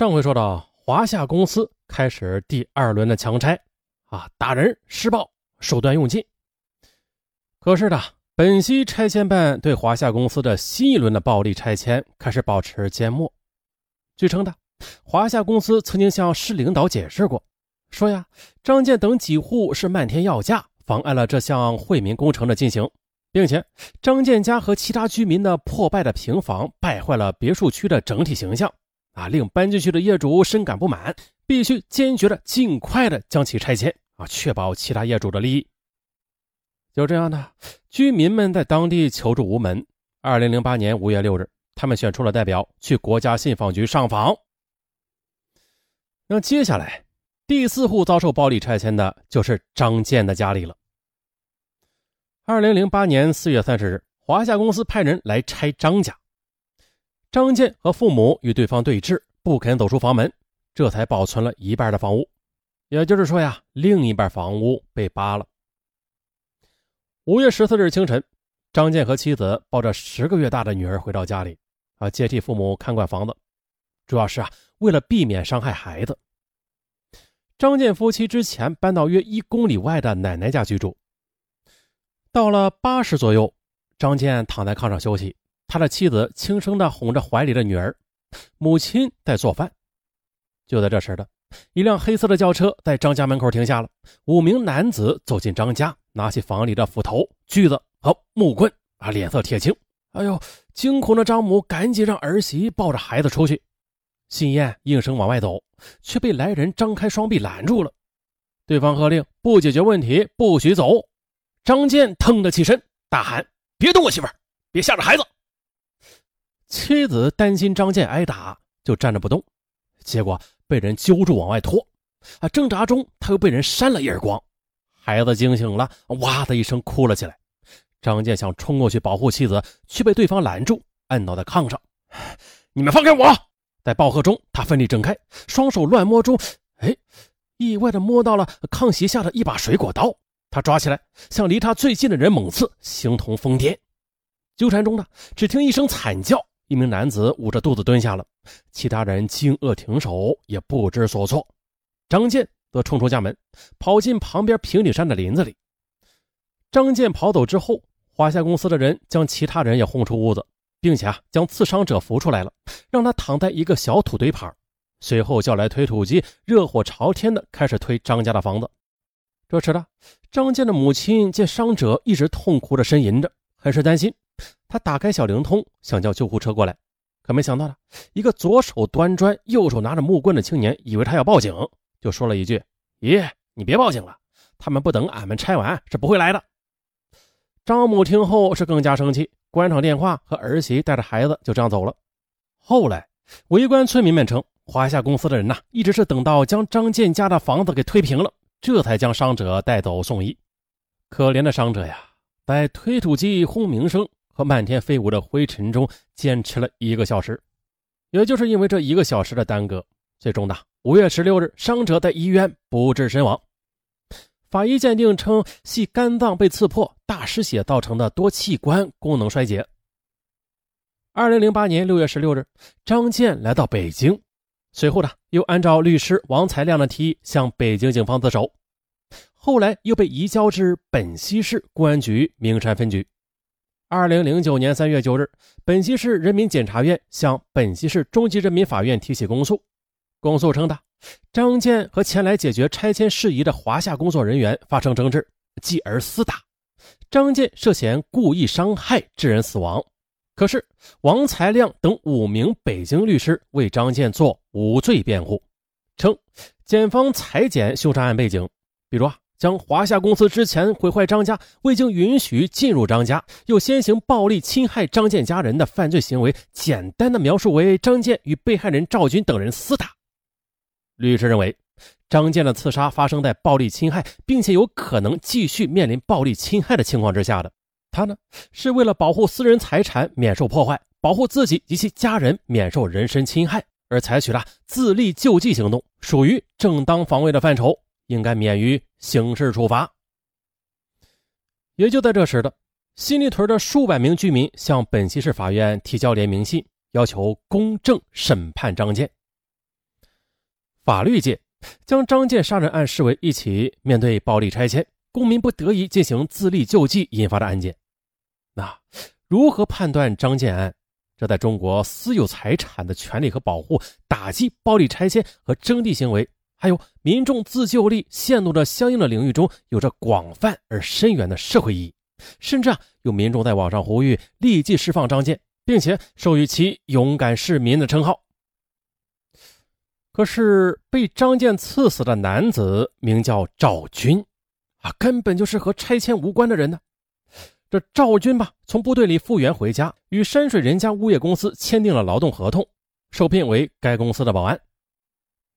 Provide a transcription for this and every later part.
上回说到，华夏公司开始第二轮的强拆，啊，打人施暴，手段用尽。可是呢，本溪拆迁办对华夏公司的新一轮的暴力拆迁开始保持缄默。据称的，华夏公司曾经向市领导解释过，说呀，张建等几户是漫天要价，妨碍了这项惠民工程的进行，并且张建家和其他居民的破败的平房败坏了别墅区的整体形象。啊，令搬进去的业主深感不满，必须坚决的、尽快的将其拆迁啊，确保其他业主的利益。就这样的，居民们在当地求助无门。二零零八年五月六日，他们选出了代表去国家信访局上访。那接下来，第四户遭受暴力拆迁的就是张建的家里了。二零零八年四月三十日，华夏公司派人来拆张家。张建和父母与对方对峙，不肯走出房门，这才保存了一半的房屋。也就是说呀，另一半房屋被扒了。五月十四日清晨，张建和妻子抱着十个月大的女儿回到家里，啊，接替父母看管房子，主要是啊，为了避免伤害孩子。张建夫妻之前搬到约一公里外的奶奶家居住。到了八时左右，张建躺在炕上休息。他的妻子轻声地哄着怀里的女儿，母亲在做饭。就在这时的，一辆黑色的轿车在张家门口停下了。五名男子走进张家，拿起房里的斧头、锯子和木棍，啊，脸色铁青。哎呦！惊恐的张母赶紧让儿媳抱着孩子出去。信燕应声往外走，却被来人张开双臂拦住了。对方喝令：不解决问题，不许走。张健腾的起身，大喊：“别动我媳妇儿，别吓着孩子！”妻子担心张健挨打，就站着不动，结果被人揪住往外拖。啊，挣扎中他又被人扇了一耳光，孩子惊醒了，哇的一声哭了起来。张健想冲过去保护妻子，却被对方拦住，按倒在炕上。你们放开我！在暴喝中，他奋力挣开，双手乱摸中，哎，意外的摸到了炕席下的一把水果刀。他抓起来，向离他最近的人猛刺，形同疯癫。纠缠中呢，只听一声惨叫。一名男子捂着肚子蹲下了，其他人惊愕停手，也不知所措。张健则冲出家门，跑进旁边平顶山的林子里。张健跑走之后，华夏公司的人将其他人也轰出屋子，并且啊，将刺伤者扶出来了，让他躺在一个小土堆旁。随后叫来推土机，热火朝天的开始推张家的房子。这时的张健的母亲见伤者一直痛哭着呻吟着，很是担心。他打开小灵通，想叫救护车过来，可没想到呢，一个左手端砖、右手拿着木棍的青年以为他要报警，就说了一句：“爷，你别报警了，他们不等俺们拆完是不会来的。”张母听后是更加生气，关上电话，和儿媳带着孩子就这样走了。后来，围观村民们称，华夏公司的人呐，一直是等到将张建家的房子给推平了，这才将伤者带走送医。可怜的伤者呀，在推土机轰鸣声。和漫天飞舞的灰尘中坚持了一个小时，也就是因为这一个小时的耽搁，最终呢，五月十六日，伤者在医院不治身亡。法医鉴定称系肝脏被刺破、大失血造成的多器官功能衰竭。二零零八年六月十六日，张健来到北京，随后呢，又按照律师王才亮的提议向北京警方自首，后来又被移交至本溪市公安局名山分局。二零零九年三月九日，本溪市人民检察院向本溪市中级人民法院提起公诉。公诉称的，张建和前来解决拆迁事宜的华夏工作人员发生争执，继而厮打。张建涉嫌故意伤害致人死亡。可是王才亮等五名北京律师为张建做无罪辩护，称检方裁剪凶杀案背景，比如啊。将华夏公司之前毁坏张家，未经允许进入张家，又先行暴力侵害张建家人的犯罪行为，简单的描述为张建与被害人赵军等人厮打。律师认为，张建的刺杀发生在暴力侵害，并且有可能继续面临暴力侵害的情况之下的。他呢，是为了保护私人财产免受破坏，保护自己及其家人免受人身侵害，而采取了自力救济行动，属于正当防卫的范畴。应该免于刑事处罚。也就在这时的，新立屯的数百名居民向本溪市法院提交联名信，要求公正审判张建。法律界将张建杀人案视为一起面对暴力拆迁、公民不得已进行自力救济引发的案件。那如何判断张建案？这在中国私有财产的权利和保护、打击暴力拆迁和征地行为，还有民众自救力陷入的相应的领域中，有着广泛而深远的社会意义。甚至啊，有民众在网上呼吁立即释放张建，并且授予其“勇敢市民”的称号。可是，被张建刺死的男子名叫赵军，啊，根本就是和拆迁无关的人呢。这赵军吧，从部队里复员回家，与山水人家物业公司签订了劳动合同，受聘为该公司的保安。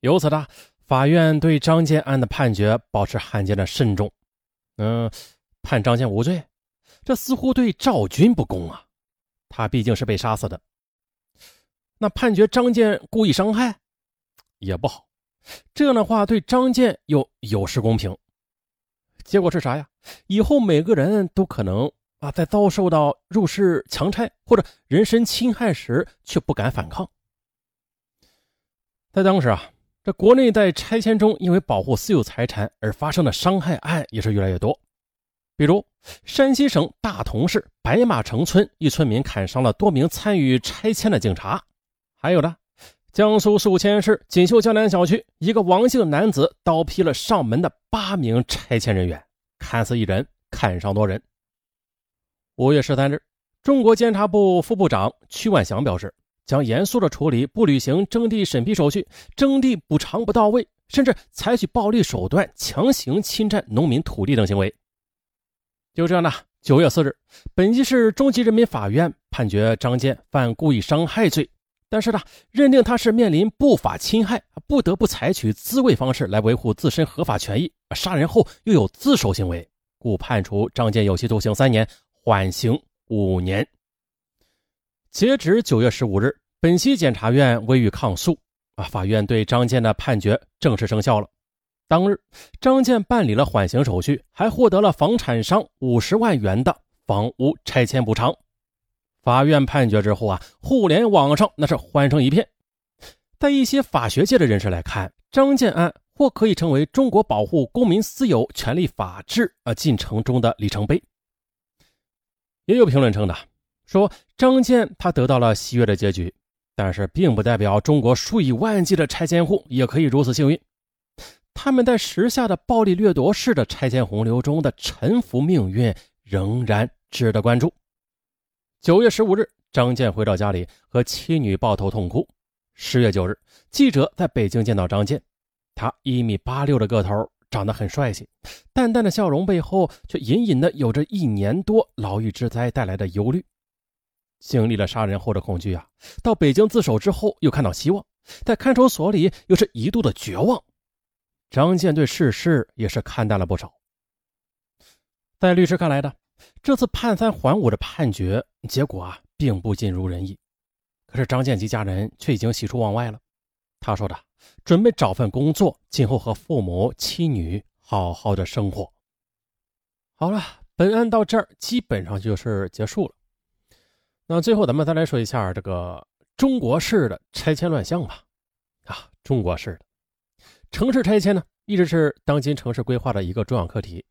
由此呢，法院对张建案的判决保持罕见的慎重，嗯，判张建无罪。这似乎对赵军不公啊，他毕竟是被杀死的。那判决张建故意伤害，也不好。这样的话，对张建又有失公平。结果是啥呀？以后每个人都可能。啊，在遭受到入室强拆或者人身侵害时，却不敢反抗。在当时啊，这国内在拆迁中因为保护私有财产而发生的伤害案也是越来越多。比如，山西省大同市白马城村一村民砍伤了多名参与拆迁的警察；还有呢，江苏宿迁市锦绣江南小区一个王姓男子刀劈了上门的八名拆迁人员，砍死一人，砍伤多人。五月十三日，中国监察部副部长曲万祥表示，将严肃的处理不履行征地审批手续、征地补偿不到位，甚至采取暴力手段强行侵占农民土地等行为。就这样呢，九月四日，本溪市中级人民法院判决张建犯故意伤害罪，但是呢，认定他是面临不法侵害，不得不采取自卫方式来维护自身合法权益，杀人后又有自首行为，故判处张建有期徒刑三年。缓刑五年。截止九月十五日，本溪检察院未予抗诉。啊，法院对张建的判决正式生效了。当日，张建办理了缓刑手续，还获得了房产商五十万元的房屋拆迁补偿。法院判决之后啊，互联网上那是欢声一片。在一些法学界的人士来看，张建案或可以成为中国保护公民私有权利法治啊进程中的里程碑。也有评论称的说，张建他得到了喜悦的结局，但是并不代表中国数以万计的拆迁户也可以如此幸运。他们在时下的暴力掠夺式的拆迁洪流中的沉浮命运仍然值得关注。九月十五日，张建回到家里和妻女抱头痛哭。十月九日，记者在北京见到张建，他一米八六的个头。长得很帅气，淡淡的笑容背后却隐隐的有着一年多牢狱之灾带来的忧虑。经历了杀人后的恐惧啊，到北京自首之后又看到希望，在看守所里又是一度的绝望。张健对世事也是看淡了不少。在律师看来呢，这次判三还五的判决结果啊，并不尽如人意。可是张建及家人却已经喜出望外了。他说的。准备找份工作，今后和父母、妻女好好的生活。好了，本案到这儿基本上就是结束了。那最后咱们再来说一下这个中国式的拆迁乱象吧。啊，中国式的城市拆迁呢，一直是当今城市规划的一个重要课题。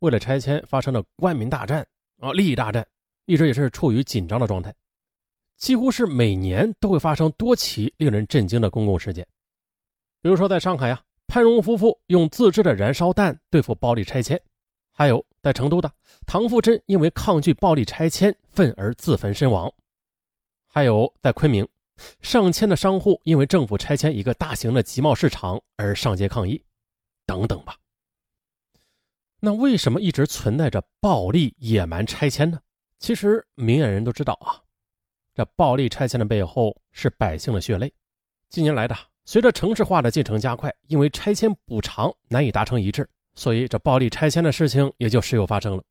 为了拆迁，发生了官民大战啊，利益大战，一直也是处于紧张的状态。几乎是每年都会发生多起令人震惊的公共事件。比如说，在上海呀，潘荣夫妇用自制的燃烧弹对付暴力拆迁；还有在成都的唐富珍因为抗拒暴力拆迁，愤而自焚身亡；还有在昆明，上千的商户因为政府拆迁一个大型的集贸市场而上街抗议，等等吧。那为什么一直存在着暴力野蛮拆迁呢？其实明眼人都知道啊，这暴力拆迁的背后是百姓的血泪。近年来的。随着城市化的进程加快，因为拆迁补偿难以达成一致，所以这暴力拆迁的事情也就时有发生了。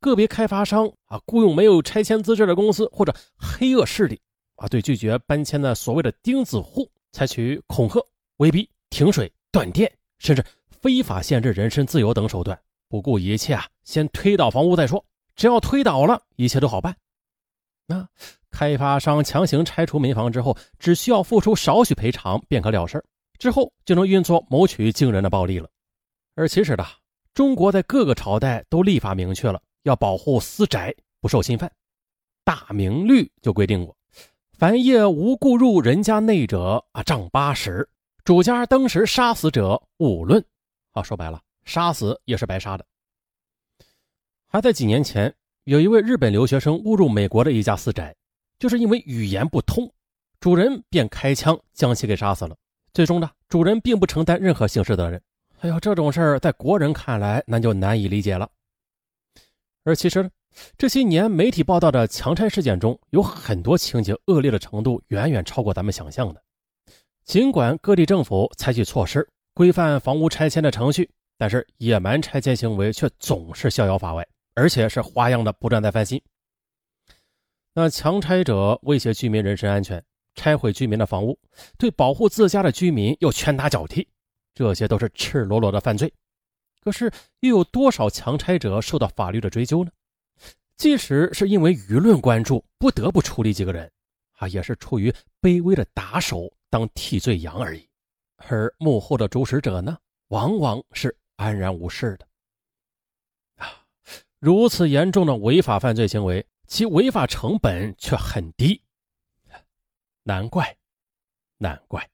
个别开发商啊，雇佣没有拆迁资质的公司或者黑恶势力啊，对拒绝搬迁的所谓的钉子户采取恐吓、威逼、停水、断电，甚至非法限制人身自由等手段，不顾一切啊，先推倒房屋再说，只要推倒了，一切都好办。那。开发商强行拆除民房之后，只需要付出少许赔偿便可了事之后就能运作谋取惊人的暴利了。而其实呢，中国在各个朝代都立法明确了要保护私宅不受侵犯，《大明律》就规定过，凡夜无故入人家内者啊，杖八十；主家当时杀死者，勿论。啊，说白了，杀死也是白杀的。还在几年前，有一位日本留学生误入美国的一家私宅，就是因为语言不通，主人便开枪将其给杀死了。最终呢，主人并不承担任何刑事责任。哎呦，这种事儿在国人看来那就难以理解了。而其实呢，这些年媒体报道的强拆事件中有很多情节恶劣的程度远远超过咱们想象的。尽管各地政府采取措施规范房屋拆迁的程序，但是野蛮拆迁行为却总是逍遥法外。而且是花样的不断在翻新。那强拆者威胁居民人身安全，拆毁居民的房屋，对保护自家的居民又拳打脚踢，这些都是赤裸裸的犯罪。可是又有多少强拆者受到法律的追究呢？即使是因为舆论关注不得不处理几个人，啊，也是出于卑微的打手当替罪羊而已。而幕后的主使者呢，往往是安然无事的。啊如此严重的违法犯罪行为，其违法成本却很低，难怪，难怪。